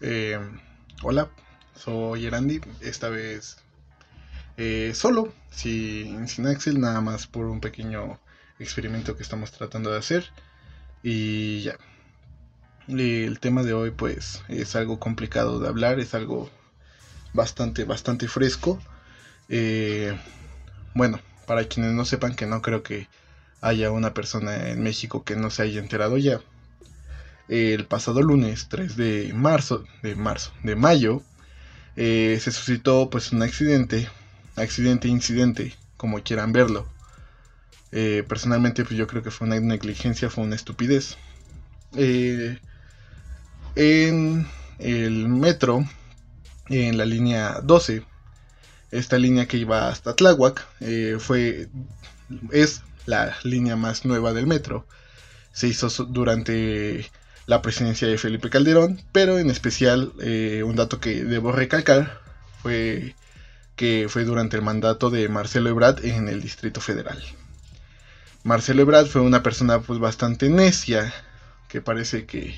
Eh, hola, soy Erandi, esta vez eh, solo, sin, sin Axel, nada más por un pequeño experimento que estamos tratando de hacer. Y ya. El tema de hoy pues es algo complicado de hablar, es algo bastante, bastante fresco. Eh, bueno, para quienes no sepan que no creo que haya una persona en México que no se haya enterado ya el pasado lunes 3 de marzo, de marzo, de mayo, eh, se suscitó pues un accidente, accidente, incidente, como quieran verlo. Eh, personalmente pues yo creo que fue una negligencia, fue una estupidez. Eh, en el metro, en la línea 12, esta línea que iba hasta Tláhuac, fue, es la línea más nueva del metro. Se hizo durante la presidencia de Felipe Calderón, pero en especial eh, un dato que debo recalcar fue que fue durante el mandato de Marcelo Ebrard en el Distrito Federal. Marcelo Ebrard fue una persona pues bastante necia, que parece que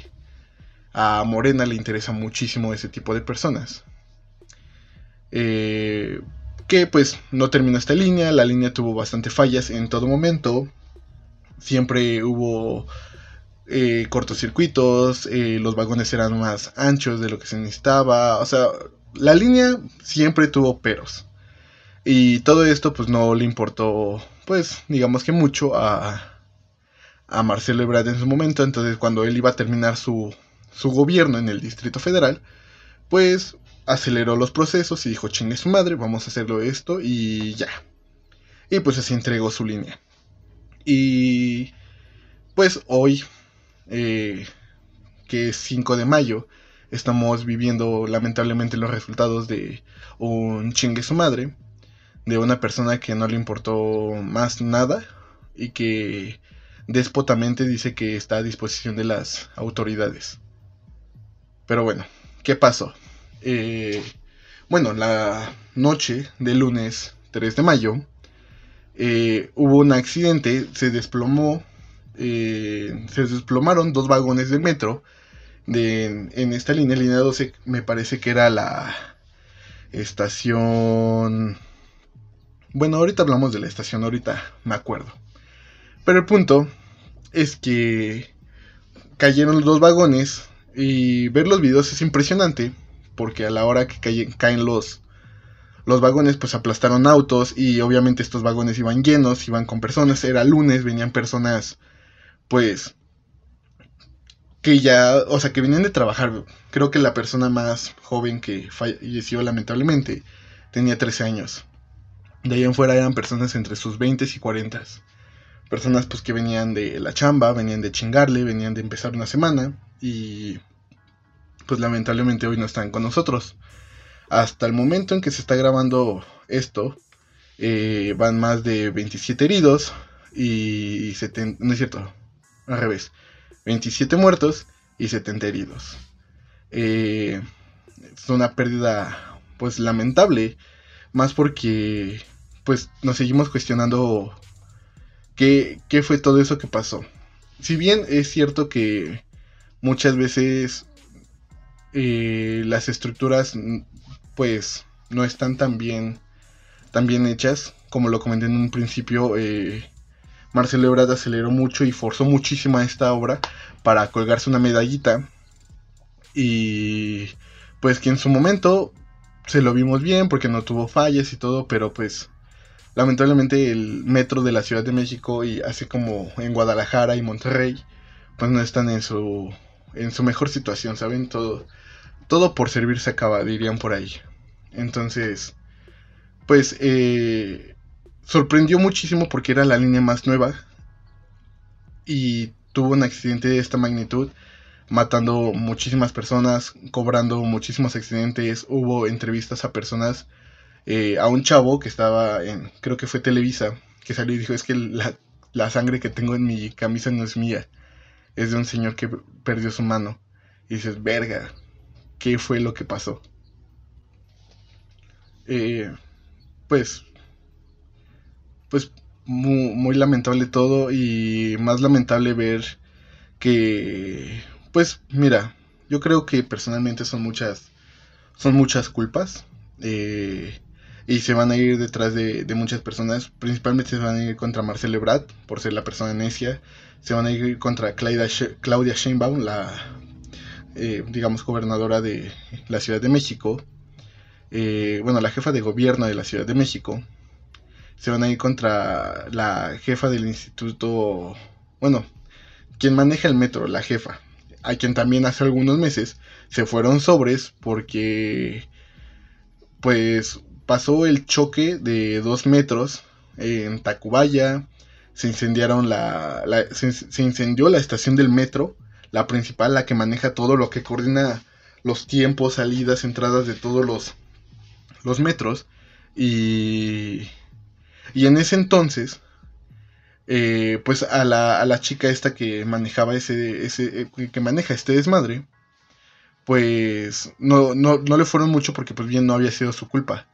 a Morena le interesa muchísimo ese tipo de personas. Eh, que pues no terminó esta línea, la línea tuvo bastante fallas en todo momento, siempre hubo eh, cortocircuitos, eh, los vagones eran más anchos de lo que se necesitaba, o sea, la línea siempre tuvo peros. Y todo esto pues no le importó, pues digamos que mucho a, a Marcelo Ebrard en su momento, entonces cuando él iba a terminar su, su gobierno en el Distrito Federal, pues aceleró los procesos y dijo, chingue su madre, vamos a hacerlo esto y ya. Y pues así entregó su línea. Y pues hoy eh, que es 5 de mayo, estamos viviendo lamentablemente los resultados de un chingue su madre, de una persona que no le importó más nada y que despotamente dice que está a disposición de las autoridades. Pero bueno, ¿qué pasó? Eh, bueno, la noche del lunes 3 de mayo eh, hubo un accidente, se desplomó eh, se desplomaron dos vagones de metro de, en esta línea, línea 12, me parece que era la estación... Bueno, ahorita hablamos de la estación, ahorita me acuerdo. Pero el punto es que cayeron los dos vagones y ver los videos es impresionante porque a la hora que caen, caen los, los vagones pues aplastaron autos y obviamente estos vagones iban llenos, iban con personas, era lunes, venían personas pues que ya, o sea, que venían de trabajar. Creo que la persona más joven que falleció lamentablemente tenía 13 años. De ahí en fuera eran personas entre sus 20 y 40. Personas pues que venían de la chamba, venían de chingarle, venían de empezar una semana y pues lamentablemente hoy no están con nosotros. Hasta el momento en que se está grabando esto, eh, van más de 27 heridos y 70, no es cierto, al revés, 27 muertos y 70 heridos. Eh, es una pérdida pues lamentable, más porque pues nos seguimos cuestionando qué, qué fue todo eso que pasó. Si bien es cierto que muchas veces eh, las estructuras pues no están tan bien, tan bien hechas, como lo comenté en un principio, eh, Marcelo Ebrard aceleró mucho y forzó muchísimo a esta obra para colgarse una medallita. Y pues que en su momento se lo vimos bien porque no tuvo fallas y todo, pero pues lamentablemente el metro de la Ciudad de México y así como en Guadalajara y Monterrey, pues no están en su en su mejor situación, ¿saben? Todo todo por servir se acaba, dirían por ahí. Entonces, pues eh, sorprendió muchísimo porque era la línea más nueva y tuvo un accidente de esta magnitud, matando muchísimas personas, cobrando muchísimos accidentes. Hubo entrevistas a personas, eh, a un chavo que estaba en, creo que fue Televisa, que salió y dijo, es que la, la sangre que tengo en mi camisa no es mía, es de un señor que perdió su mano. Y dices, verga, ¿qué fue lo que pasó? Eh, pues pues muy, lamentable todo y más lamentable ver que, pues mira, Yo creo que personalmente son muchas, son muchas culpas. Eh, y se van a ir detrás de, muchas personas. Principalmente se van a ir contra Marcelo Ebrard por ser la persona necia. Se van a ir contra Claudia, Claudia Sheinbaum, la, eh, digamos, gobernadora de la Ciudad de México. Eh, bueno, la jefa de gobierno de la Ciudad de México. Se van a ir contra la jefa del instituto, bueno, quien maneja el metro, la jefa, a quien también hace algunos meses se fueron sobres porque, pues, pasó el choque de dos metros en Tacubaya, se incendiaron la, se, incendió la estación del metro, la principal, la que maneja todo lo que coordina los tiempos, salidas, entradas de todos los, los metros. Y, y en ese entonces, eh, pues a la, a la, chica esta que manejaba ese, ese, eh, que maneja este desmadre, pues no, no, no le fueron mucho porque pues bien no había sido su culpa.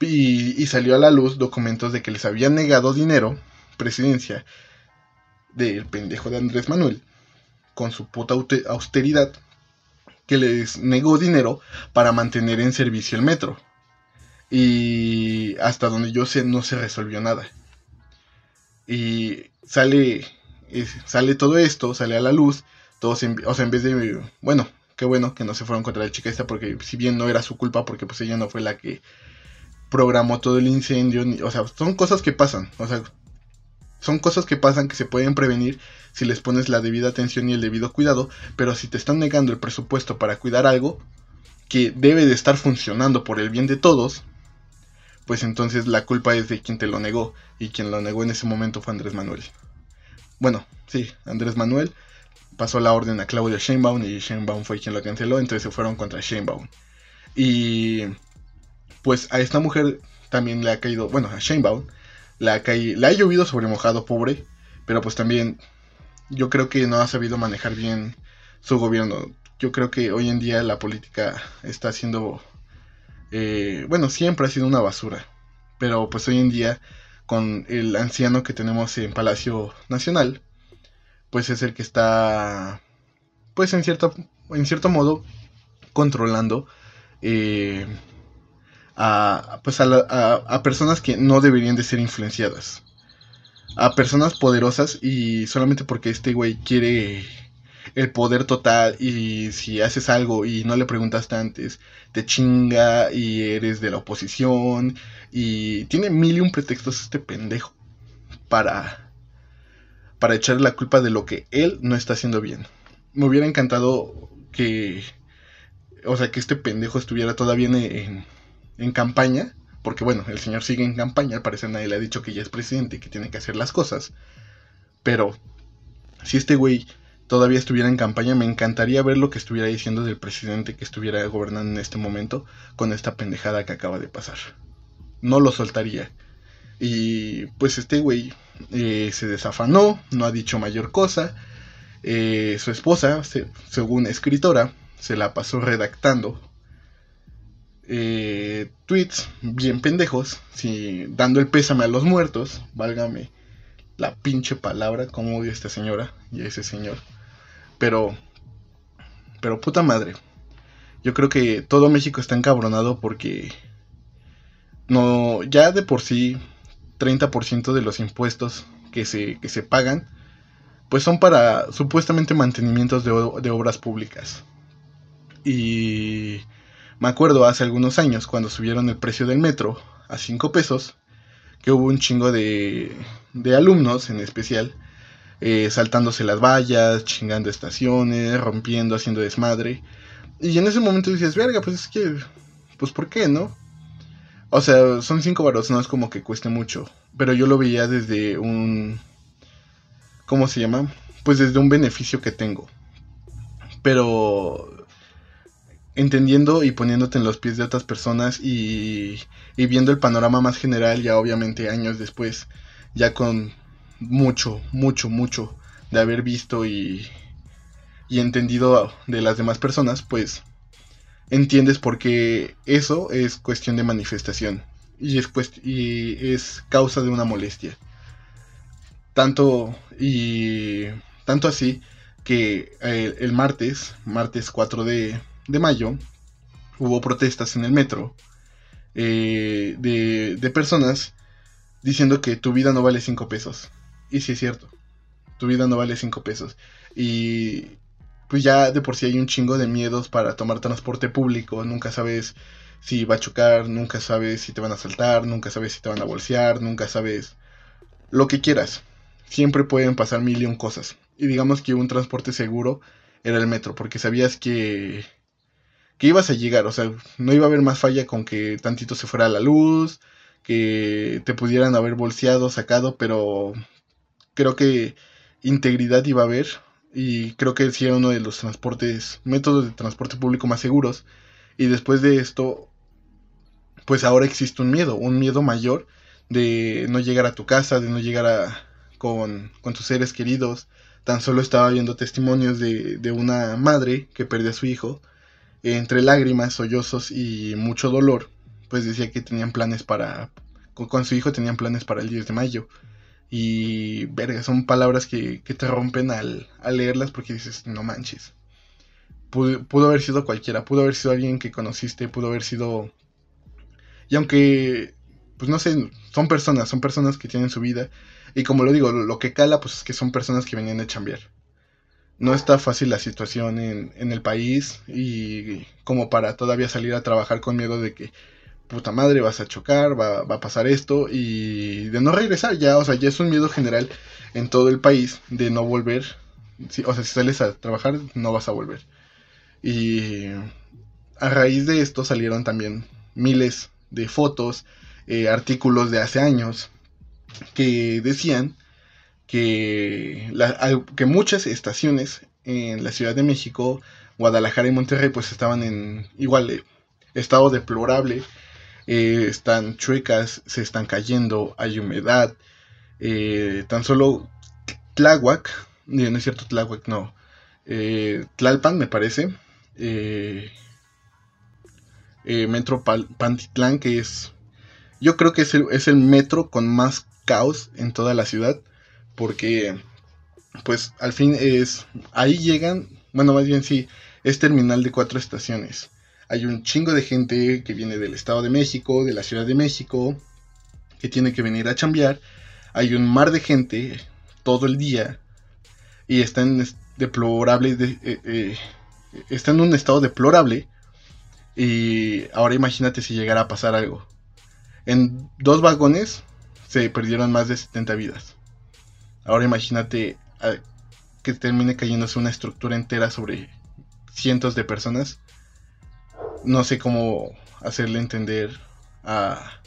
Y, salió a la luz documentos de que les habían negado dinero, presidencia, del pendejo de Andrés Manuel, con su puta austeridad, que les negó dinero para mantener en servicio el metro. Y hasta donde yo sé no se resolvió nada. Y sale, sale todo esto, sale a la luz, todos o sea, en vez de, bueno, qué bueno que no se fueron contra la chica esta, porque si bien no era su culpa, porque pues ella no fue la que programó todo el incendio. o sea, son cosas que pasan. O sea, son cosas que pasan que se pueden prevenir si les pones la debida atención y el debido cuidado. Pero si te están negando el presupuesto para cuidar algo que debe de estar funcionando por el bien de todos, pues entonces la culpa es de quien te lo negó. Y quien lo negó en ese momento fue Andrés Manuel. Bueno, sí, Andrés Manuel pasó la orden a Claudia Sheinbaum y Sheinbaum fue quien lo canceló, entonces se fueron contra Sheinbaum. Y pues a esta mujer también le ha caído, bueno, a Shanebaum, le ha, caído, le ha llovido sobre mojado, pobre, pero pues también yo creo que no ha sabido manejar bien su gobierno. Yo creo que hoy en día la política está siendo, eh, bueno, siempre ha sido una basura, pero pues hoy en día con el anciano que tenemos en Palacio Nacional, pues es el que está, pues en cierto, en cierto modo, controlando eh, a, pues a, personas que no deberían de ser influenciadas. A personas poderosas y solamente porque este güey quiere el poder total y si haces algo y no le preguntaste antes, te chinga y eres de la oposición y tiene mil y un pretextos este pendejo para para echarle la culpa de lo que él no está haciendo bien. Me hubiera encantado que o sea, que este pendejo estuviera todavía en, en campaña, porque bueno, el señor sigue en campaña, al parecer nadie le ha dicho que ya es presidente y que tiene que hacer las cosas. Pero si este güey todavía estuviera en campaña, me encantaría ver lo que estuviera diciendo del presidente que estuviera gobernando en este momento con esta pendejada que acaba de pasar. No lo soltaría. Y pues este güey eh, se desafanó, no ha dicho mayor cosa. Eh, su esposa, según escritora, se la pasó redactando eh, tweets bien pendejos, dando el pésame a los muertos, válgame la pinche palabra, como odio a esta señora y a ese señor. Pero, pero puta madre, yo creo que todo México está encabronado porque no, ya de por sí 30% de los impuestos que se, que se pagan, pues son para supuestamente mantenimientos de, de obras públicas. Y me acuerdo hace algunos años cuando subieron el precio del metro a 5 pesos, que hubo un chingo de, de alumnos en especial, eh, saltándose las vallas, chingando estaciones, rompiendo, haciendo desmadre. Y en ese momento dices, verga, pues es que, pues ¿por qué, no? O sea, son 5 baros, no es como que cueste mucho. Pero yo lo veía desde un... ¿Cómo se llama? Pues desde un beneficio que tengo. Pero entendiendo y poniéndote en los pies de otras personas y, y, viendo el panorama más general ya obviamente años después, ya con mucho, mucho, mucho de haber visto y, y entendido de las demás personas, pues entiendes por qué eso es cuestión de manifestación y es, y es causa de una molestia. Tanto y tanto así que eh, el martes, martes 4 de, de, mayo, hubo protestas en el metro eh, de, de, personas diciendo que tu vida no vale 5 pesos. Y sí es cierto, tu vida no vale 5 pesos. Y pues ya de por sí hay un chingo de miedos para tomar transporte público, nunca sabes si va a chocar, nunca sabes si te van a saltar, nunca sabes si te van a bolsear, nunca sabes lo que quieras. Siempre pueden pasar mil y un cosas. Y digamos que un transporte seguro era el metro, porque sabías que, que ibas a llegar, o sea, no iba a haber más falla con que tantito se fuera la luz, que te pudieran haber bolseado, sacado, pero creo que integridad iba a haber y creo que sí era uno de los transportes, métodos de transporte público más seguros. Y después de esto, pues ahora existe un miedo, un miedo mayor de no llegar a tu casa, de no llegar a, con, con tus seres queridos. Tan solo estaba viendo testimonios de, de una madre que perdió a su hijo, entre lágrimas, sollozos y mucho dolor, pues decía que tenían planes para, con, con, su hijo tenían planes para el 10 de mayo. Y, verga, son palabras que, que te rompen al, al, leerlas porque dices, no manches. Pudo, haber sido cualquiera, pudo haber sido alguien que conociste, pudo haber sido y aunque, pues no sé, son personas, son personas que tienen su vida. Y como lo digo, lo que cala, pues es que son personas que venían de chambear. No está fácil la situación en, en el país y como para todavía salir a trabajar con miedo de que, puta madre, vas a chocar, va, va, a pasar esto y de no regresar ya, o sea, ya es un miedo general en todo el país de no volver. Sí, o sea, si sales a trabajar, no vas a volver. Y a raíz de esto salieron también miles de fotos, eh, artículos de hace años, que decían que, la, que muchas estaciones en la Ciudad de México, Guadalajara y Monterrey pues estaban en igual eh, estado deplorable, eh, están chuecas, se están cayendo, hay humedad, eh, tan solo Tláhuac, no, no es cierto Tláhuac, no, eh, Tlalpan me parece, eh, eh, Metro Pantitlán, que es, yo creo que es el, es el metro con más caos en toda la ciudad, porque pues al fin es, ahí llegan, bueno, más bien sí, es terminal de cuatro estaciones. Hay un chingo de gente que viene del Estado de México, de la Ciudad de México, que tiene que venir a chambear. Hay un mar de gente todo el día y está en deplorable, de, eh, eh, está en un estado deplorable y ahora imagínate si llegara a pasar algo. En dos vagones se perdieron más de 70 vidas. Ahora imagínate ah, que termine cayéndose una estructura entera sobre cientos de personas. No sé cómo hacerle entender a...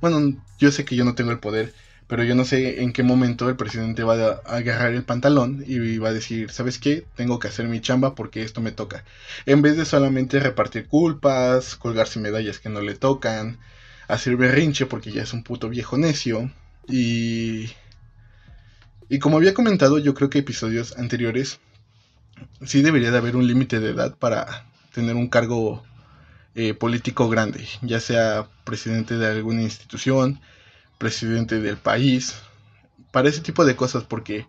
Bueno, yo sé que yo no tengo el poder, pero yo no sé en qué momento el presidente va a agarrar el pantalón y va a decir, ¿sabes qué? Tengo que hacer mi chamba porque esto me toca. En vez de solamente repartir culpas, colgarse medallas que no le tocan, hacer berrinche porque ya es un puto viejo necio. Y... Y como había comentado, yo creo que episodios anteriores, sí debería de haber un límite de edad para tener un cargo eh, político grande, ya sea presidente de alguna institución, presidente del país, para ese tipo de cosas, porque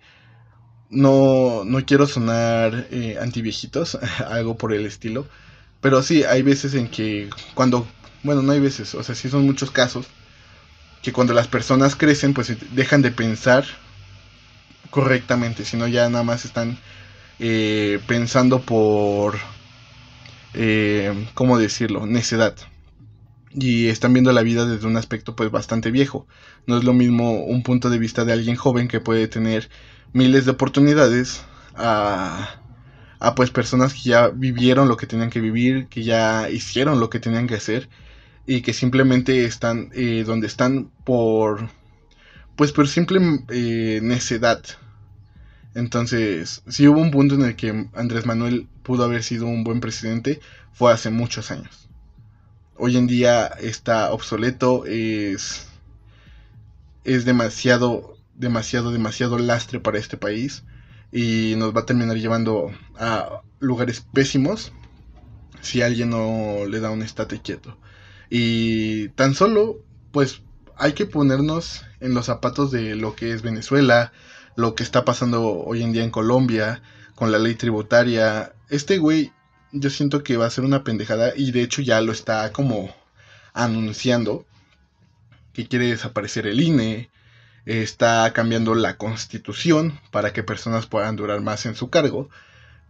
no, no quiero sonar eh, antiviejitos, algo por el estilo, pero sí, hay veces en que cuando, bueno, no hay veces, o sea, sí son muchos casos, que cuando las personas crecen, pues dejan de pensar correctamente, sino ya nada más están eh, pensando por, eh, ¿cómo decirlo?, necedad y están viendo la vida desde un aspecto pues bastante viejo. No es lo mismo un punto de vista de alguien joven que puede tener miles de oportunidades a, a pues personas que ya vivieron lo que tenían que vivir, que ya hicieron lo que tenían que hacer y que simplemente están eh, donde están por pues por simple eh, necedad. Entonces, si hubo un punto en el que Andrés Manuel pudo haber sido un buen presidente, fue hace muchos años hoy en día está obsoleto, es, es demasiado, demasiado, demasiado lastre para este país y nos va a terminar llevando a lugares pésimos si alguien no le da un estate quieto. Y tan solo, pues hay que ponernos en los zapatos de lo que es Venezuela, lo que está pasando hoy en día en Colombia, con la ley tributaria. Este güey, yo siento que va a ser una pendejada y de hecho ya lo está como anunciando que quiere desaparecer el INE, está cambiando la constitución para que personas puedan durar más en su cargo,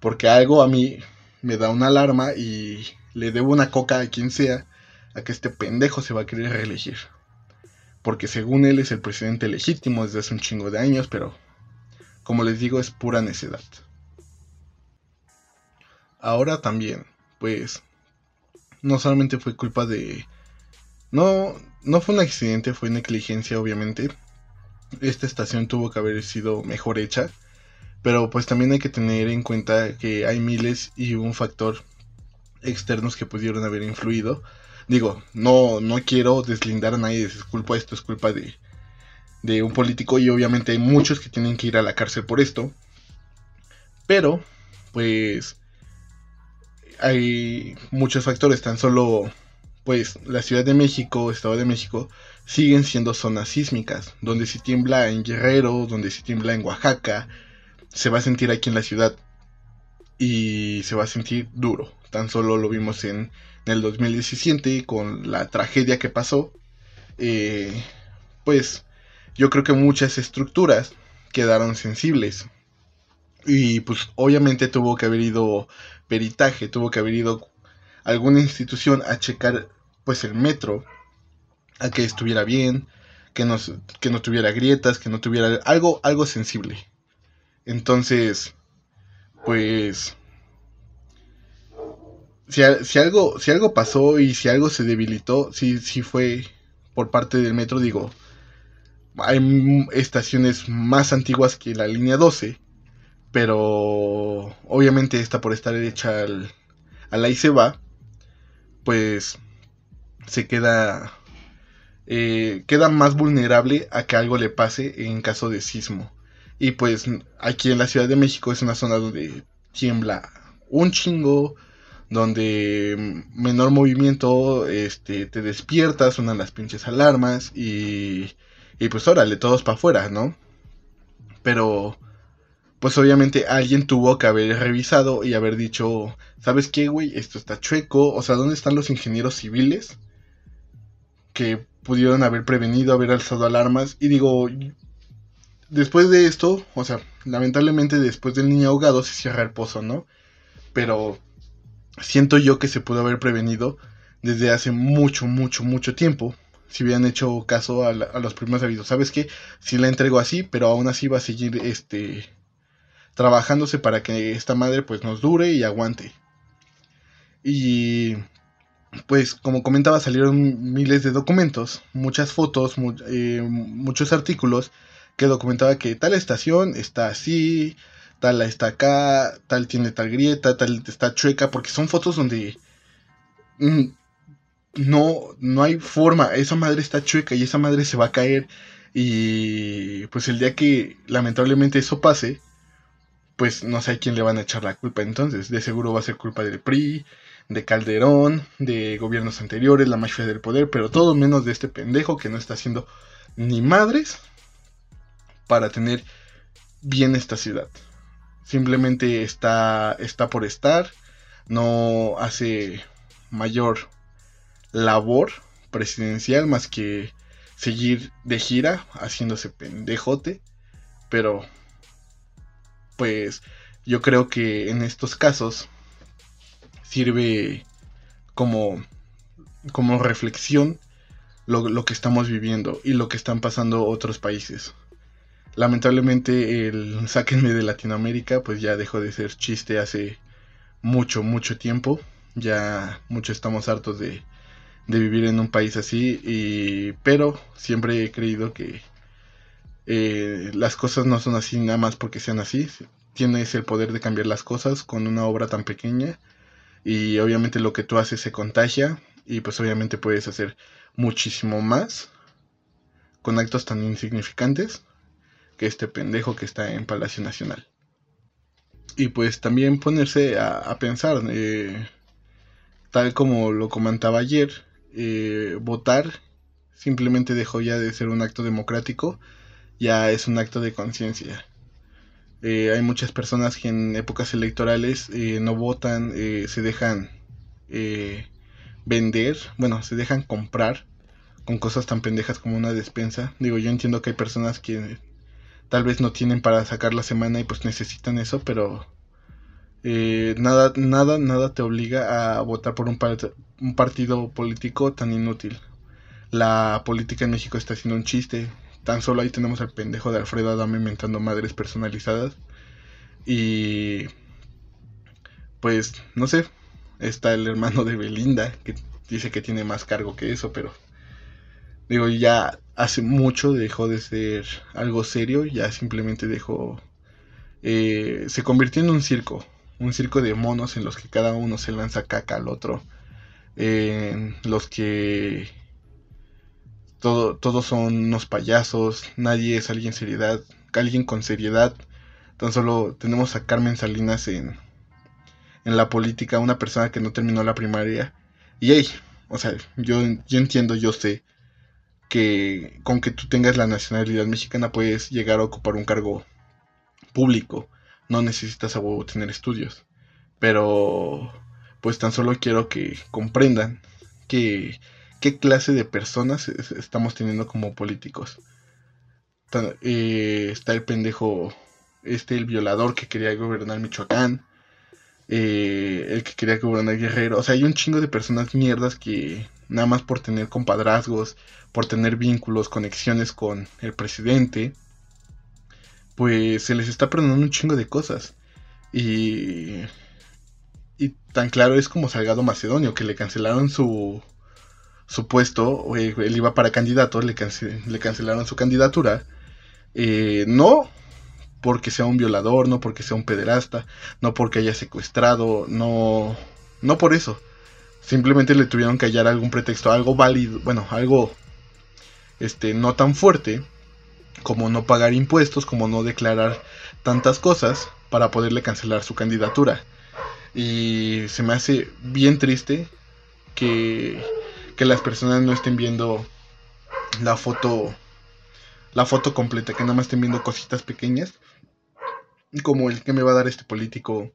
porque algo a mí me da una alarma y le debo una coca a quien sea a que este pendejo se va a querer reelegir. Porque según él es el presidente legítimo desde hace un chingo de años, pero como les digo es pura necedad. Ahora también, pues, no solamente fue culpa de... No, no fue un accidente, fue negligencia obviamente. Esta estación tuvo que haber sido mejor hecha. Pero pues también hay que tener en cuenta que hay miles y un factor externos que pudieron haber influido. Digo, no, no quiero deslindar a nadie, es culpa esto, es culpa de, de un político y obviamente hay muchos que tienen que ir a la cárcel por esto. Pero, pues, hay muchos factores, tan solo, pues, la Ciudad de México, Estado de México, siguen siendo zonas sísmicas, donde si tiembla en Guerrero, donde si tiembla en Oaxaca, se va a sentir aquí en la ciudad y se va a sentir duro. Tan solo lo vimos en, el 2017 con la tragedia que pasó. Eh, pues yo creo que muchas estructuras quedaron sensibles. Y pues obviamente tuvo que haber ido peritaje, tuvo que haber ido alguna institución a checar pues el metro, a que estuviera bien, que no, que no tuviera grietas, que no tuviera algo, algo sensible. Entonces, pues si, algo, si algo pasó y si algo se debilitó, si, si fue por parte del metro, digo, hay estaciones más antiguas que la línea 12, pero obviamente esta por estar hecha al, al ahí se va, pues se queda, eh, queda más vulnerable a que algo le pase en caso de sismo. Y pues aquí en la Ciudad de México es una zona donde tiembla un chingo, donde menor movimiento, este, te despiertas, suenan las pinches alarmas y, y pues órale, todos para afuera, ¿no? Pero, pues obviamente alguien tuvo que haber revisado y haber dicho, ¿sabes qué, güey? Esto está chueco, o sea, ¿dónde están los ingenieros civiles que pudieron haber prevenido, haber alzado alarmas? Y digo, después de esto, o sea, lamentablemente después del niño ahogado se cierra el pozo, ¿no? Pero siento yo que se pudo haber prevenido desde hace mucho, mucho, mucho tiempo. Si hubieran hecho caso a, los primeros avisos. ¿Sabes qué? Si la entrego así, pero aún así va a seguir este trabajándose para que esta madre pues nos dure y aguante. Y pues como comentaba salieron miles de documentos, muchas fotos, eh, muchos artículos que documentaba que tal estación está así, tal está acá, tal tiene tal grieta, tal está chueca, porque son fotos donde mm, no, no hay forma, esa madre está chueca y esa madre se va a caer y pues el día que lamentablemente eso pase, pues no sé a quién le van a echar la culpa entonces, de seguro va a ser culpa del PRI, de Calderón, de gobiernos anteriores, la mafia del poder, pero todo menos de este pendejo que no está haciendo ni madres para tener bien esta ciudad. Simplemente está, está por estar, no hace mayor labor presidencial más que seguir de gira haciéndose pendejote, pero pues yo creo que en estos casos sirve como, como reflexión lo, lo, que estamos viviendo y lo que están pasando otros países lamentablemente el sáquenme de Latinoamérica pues ya dejó de ser chiste hace mucho, mucho tiempo. Ya mucho estamos hartos de, de vivir en un país así, y, pero siempre he creído que eh, las cosas no son así nada más porque sean así. Tienes el poder de cambiar las cosas con una obra tan pequeña y obviamente lo que tú haces se contagia y pues obviamente puedes hacer muchísimo más con actos tan insignificantes que este pendejo que está en Palacio Nacional. Y pues también ponerse a, pensar, eh, tal como lo comentaba ayer, eh, votar simplemente dejó ya de ser un acto democrático, ya es un acto de conciencia. Eh, hay muchas personas que en épocas electorales eh, no votan, eh, se dejan vender, bueno, se dejan comprar con cosas tan pendejas como una despensa. Digo, yo entiendo que hay personas que tal vez no tienen para sacar la semana y pues necesitan eso, pero nada, nada, nada te obliga a votar por un, un partido político tan inútil. La política en México está haciendo un chiste. Tan solo ahí tenemos al pendejo de Alfredo Adame inventando madres personalizadas. Y pues no sé, está el hermano de Belinda que dice que tiene más cargo que eso, pero digo, ya hace mucho dejó de ser algo serio, ya simplemente dejó... Eh, se convirtió en un circo, un circo de monos en los que cada uno se lanza caca al otro, los que todos son unos payasos, nadie es alguien seriedad, alguien con seriedad. Tan solo tenemos a Carmen Salinas en, en la política, una persona que no terminó la primaria. Y hey, o sea, yo, yo entiendo, yo sé que con que tú tengas la nacionalidad mexicana puedes llegar a ocupar un cargo público. No necesitas a huevo tener estudios. Pero, pues tan solo quiero que comprendan que qué clase de personas estamos teniendo como políticos. Eh, está el pendejo, este, el violador que quería gobernar Michoacán, eh, el que quería gobernar Guerrero. O sea, hay un chingo de personas mierdas que nada más por tener compadrazgos, por tener vínculos, conexiones con el presidente, pues se les está perdonando un chingo de cosas. Y, y tan claro es como Salgado Macedonio, que le cancelaron su, su puesto, él iba para candidato, le, le cancelaron su candidatura. Eh, no porque sea un violador, no porque sea un pederasta, no porque haya secuestrado, no, no por eso. Simplemente le tuvieron que hallar algún pretexto, algo válido, bueno, algo este, no tan fuerte como no pagar impuestos, como no declarar tantas cosas para poderle cancelar su candidatura. Y se me hace bien triste que que las personas no estén viendo la foto la foto completa, que nada más estén viendo cositas pequeñas, como el que me va a dar este político,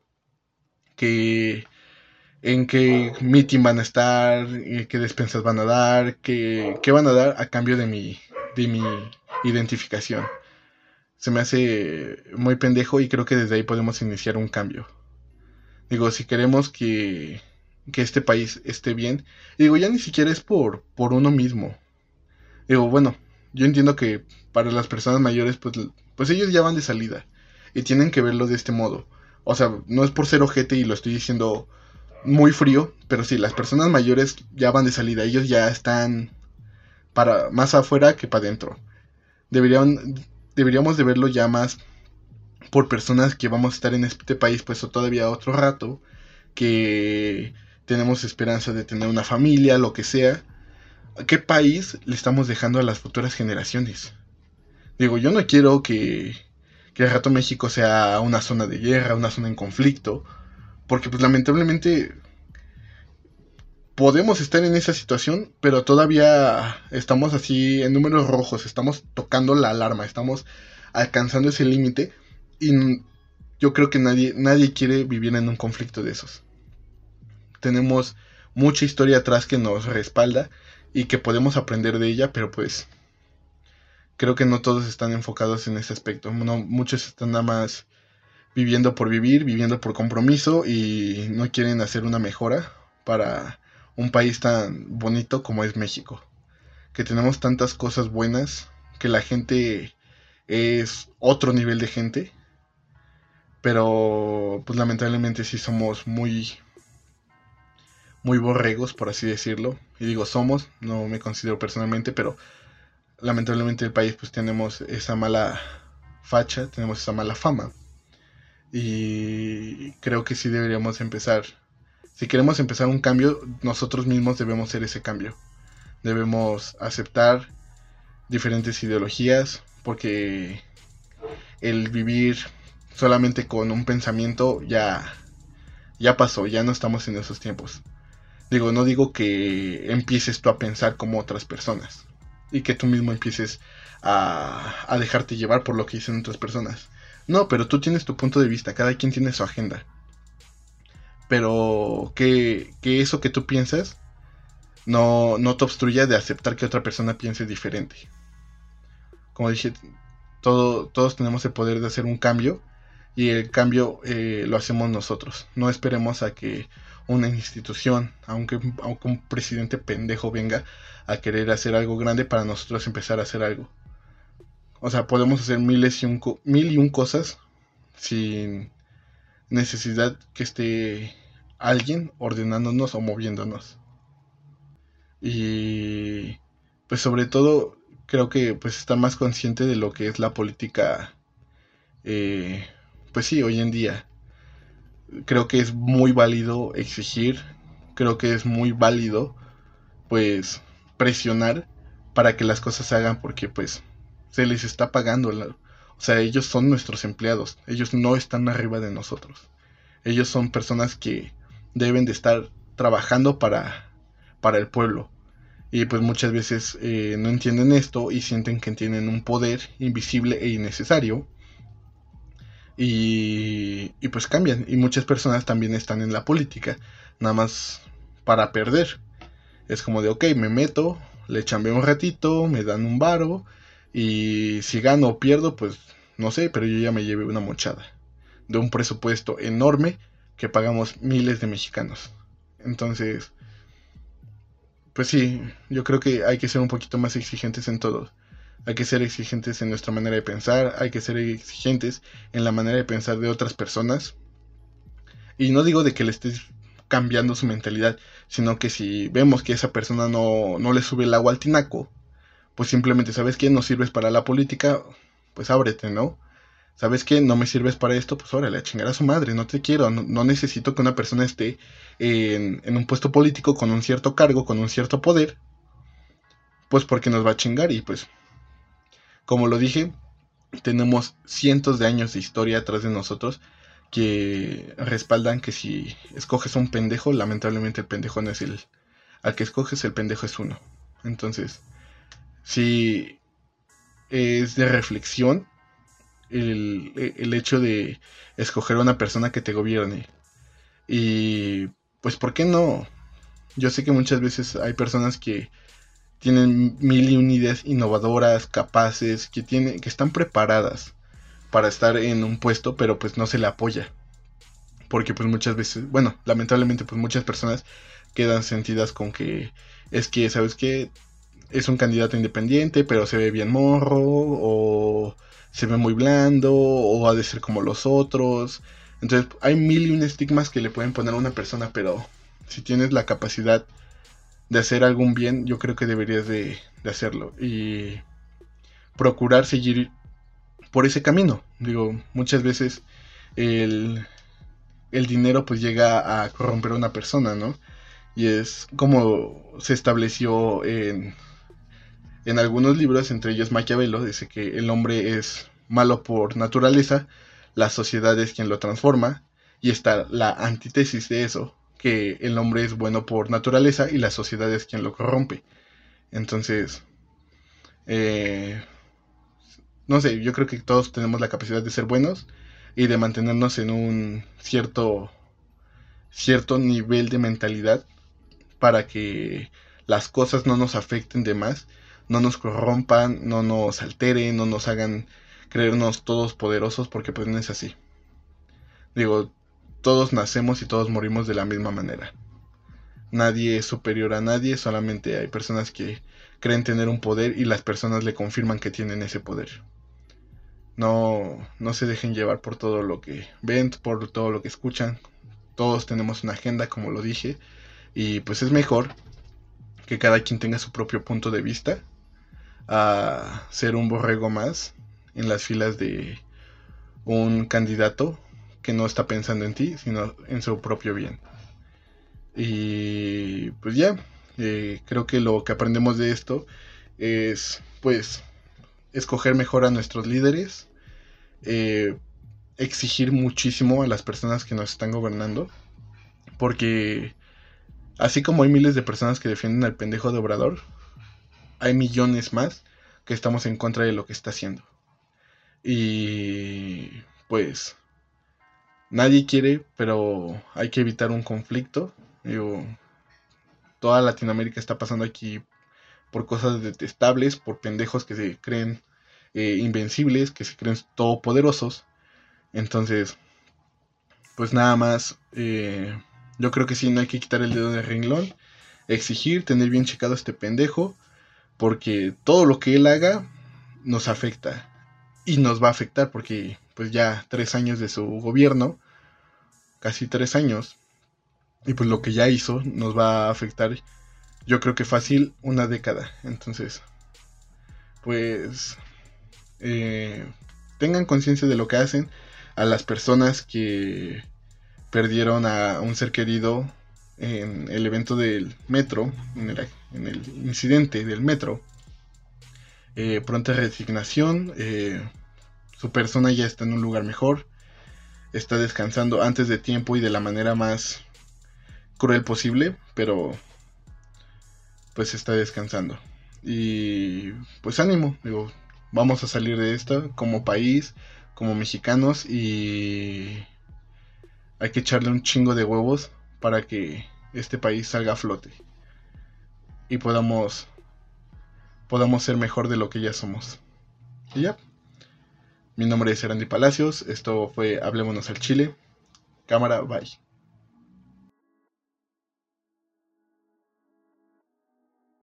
que en qué meeting van a estar, eh, qué despensas van a dar, qué, qué van a dar a cambio de mi, de mi identificación. Se me hace muy pendejo y creo que desde ahí podemos iniciar un cambio. Digo, si queremos que que este país esté bien. Y digo, ya ni siquiera es por, por uno mismo. Digo, bueno, yo entiendo que para las personas mayores, pues, pues ellos ya van de salida. Y tienen que verlo de este modo. O sea, no es por ser ojete y lo estoy diciendo muy frío, pero sí, las personas mayores ya van de salida. Ellos ya están para más afuera que para adentro. Deberían, deberíamos de verlo ya más por personas que vamos a estar en este país pues todavía otro rato que tenemos esperanza de tener una familia, lo que sea. ¿Qué país le estamos dejando a las futuras generaciones? Digo, yo no quiero que, que el rato México sea una zona de guerra, una zona en conflicto, porque pues lamentablemente podemos estar en esa situación, pero todavía estamos así en números rojos, estamos tocando la alarma, estamos alcanzando ese límite y yo creo que nadie, nadie quiere vivir en un conflicto de esos tenemos mucha historia atrás que nos respalda y que podemos aprender de ella, pero pues creo que no todos están enfocados en ese aspecto. muchos están nada más viviendo por vivir, viviendo por compromiso y no quieren hacer una mejora para un país tan bonito como es México. Que tenemos tantas cosas buenas, que la gente es otro nivel de gente, pero pues lamentablemente sí somos muy muy borregos, por así decirlo. Y digo somos, no me considero personalmente, pero lamentablemente el país pues tenemos esa mala facha, tenemos esa mala fama. Y creo que sí deberíamos empezar. Si queremos empezar un cambio, nosotros mismos debemos ser ese cambio. Debemos aceptar diferentes ideologías, porque el vivir solamente con un pensamiento ya, ya pasó, ya no estamos en esos tiempos. Digo, no digo que empieces tú a pensar como otras personas y que tú mismo empieces a, dejarte llevar por lo que dicen otras personas. No, pero tú tienes tu punto de vista, cada quien tiene su agenda. Pero que, que eso que tú piensas no, no te obstruya de aceptar que otra persona piense diferente. Como dije, todo, todos tenemos el poder de hacer un cambio y el cambio eh, lo hacemos nosotros. No esperemos a que una institución, aunque, aunque un presidente pendejo venga a querer hacer algo grande para nosotros empezar a hacer algo. O sea, podemos hacer miles y un, mil y un cosas sin necesidad que esté alguien ordenándonos o moviéndonos. Y pues sobre todo creo que pues estar más consciente de lo que es la política eh, pues sí, hoy en día creo que es muy válido exigir, creo que es muy válido pues presionar para que las cosas se hagan porque pues se les está pagando, o sea, ellos son nuestros empleados, ellos no están arriba de nosotros. Ellos son personas que deben de estar trabajando para, para el pueblo. Y pues muchas veces eh, no entienden esto y sienten que tienen un poder invisible e innecesario y, pues cambian. Y muchas personas también están en la política, nada más para perder. Es como de, ok, me meto, le chambeo un ratito, me dan un varo, y si gano o pierdo, pues no sé, pero yo ya me llevé una mochada de un presupuesto enorme que pagamos miles de mexicanos. Entonces, pues sí, yo creo que hay que ser un poquito más exigentes en todo hay que ser exigentes en nuestra manera de pensar, hay que ser exigentes en la manera de pensar de otras personas. Y no digo de que le estés cambiando su mentalidad, sino que si vemos que esa persona no, no le sube el agua al tinaco, pues simplemente, ¿sabes qué? No sirves para la política, pues ábrete, ¿no? ¿Sabes qué? No me sirves para esto, pues órale, a chingar a su madre, no te quiero, no, necesito que una persona esté en, en, un puesto político con un cierto cargo, con un cierto poder, pues porque nos va a chingar y pues como lo dije, tenemos cientos de años de historia atrás de nosotros que respaldan que si escoges un pendejo, lamentablemente el pendejo no es el... Al que escoges el pendejo es uno. Entonces, si es de reflexión el, el hecho de escoger a una persona que te gobierne. Y pues, ¿por qué no? Yo sé que muchas veces hay personas que tienen mil y un ideas innovadoras, capaces, que, tienen, que están preparadas para estar en un puesto, pero pues no se le apoya. Porque pues muchas veces, bueno, lamentablemente pues muchas personas quedan sentidas con que es que, ¿sabes qué? Es un candidato independiente, pero se ve bien morro, o se ve muy blando, o ha de ser como los otros. Entonces hay mil y un estigmas que le pueden poner a una persona, pero si tienes la capacidad de hacer algún bien, yo creo que deberías de, hacerlo. Y procurar seguir por ese camino. Digo, muchas veces el, el dinero pues llega a corromper a una persona, ¿no? Y es como se estableció en, en algunos libros, entre ellos Maquiavelo, dice que el hombre es malo por naturaleza, la sociedad es quien lo transforma, y está la antítesis de eso, que el hombre es bueno por naturaleza y la sociedad es quien lo corrompe. Entonces, eh, no sé, yo creo que todos tenemos la capacidad de ser buenos y de mantenernos en un cierto, cierto nivel de mentalidad para que las cosas no nos afecten de más, no nos corrompan, no nos alteren, no nos hagan creernos todos poderosos, porque pues no es así. Digo, todos nacemos y todos morimos de la misma manera. Nadie es superior a nadie, solamente hay personas que creen tener un poder y las personas le confirman que tienen ese poder. No, no se dejen llevar por todo lo que ven, por todo lo que escuchan. Todos tenemos una agenda, como lo dije, y pues es mejor que cada quien tenga su propio punto de vista a ser un borrego más en las filas de un candidato que no está pensando en ti, sino en su propio bien. Y pues ya, eh, creo que lo que aprendemos de esto es pues escoger mejor a nuestros líderes, eh, exigir muchísimo a las personas que nos están gobernando, porque así como hay miles de personas que defienden al pendejo de Obrador, hay millones más que estamos en contra de lo que está haciendo. Y pues nadie quiere, pero hay que evitar un conflicto. toda Latinoamérica está pasando aquí por cosas detestables, por pendejos que se creen eh, invencibles, que se creen todopoderosos. Entonces, pues nada más, eh, yo creo que sí, no hay que quitar el dedo de renglón, exigir, tener bien checado a este pendejo, porque todo lo que él haga nos afecta y nos va a afectar porque pues ya tres años de su gobierno, casi tres años, y pues lo que ya hizo nos va a afectar yo creo que fácil una década. Entonces, pues eh, tengan conciencia de lo que hacen a las personas que perdieron a un ser querido en el evento del metro, en el, incidente del metro. Eh, pronta resignación, eh, su persona ya está en un lugar mejor, está descansando antes de tiempo y de la manera más cruel posible, pero pues está descansando. Y pues ánimo, digo, vamos a salir de esto como país, como mexicanos y hay que echarle un chingo de huevos para que este país salga a flote y podamos podamos ser mejor de lo que ya somos. Y ya. Mi nombre es Erandi Palacios, esto fue Hablémonos al Chile. Cámara, bye.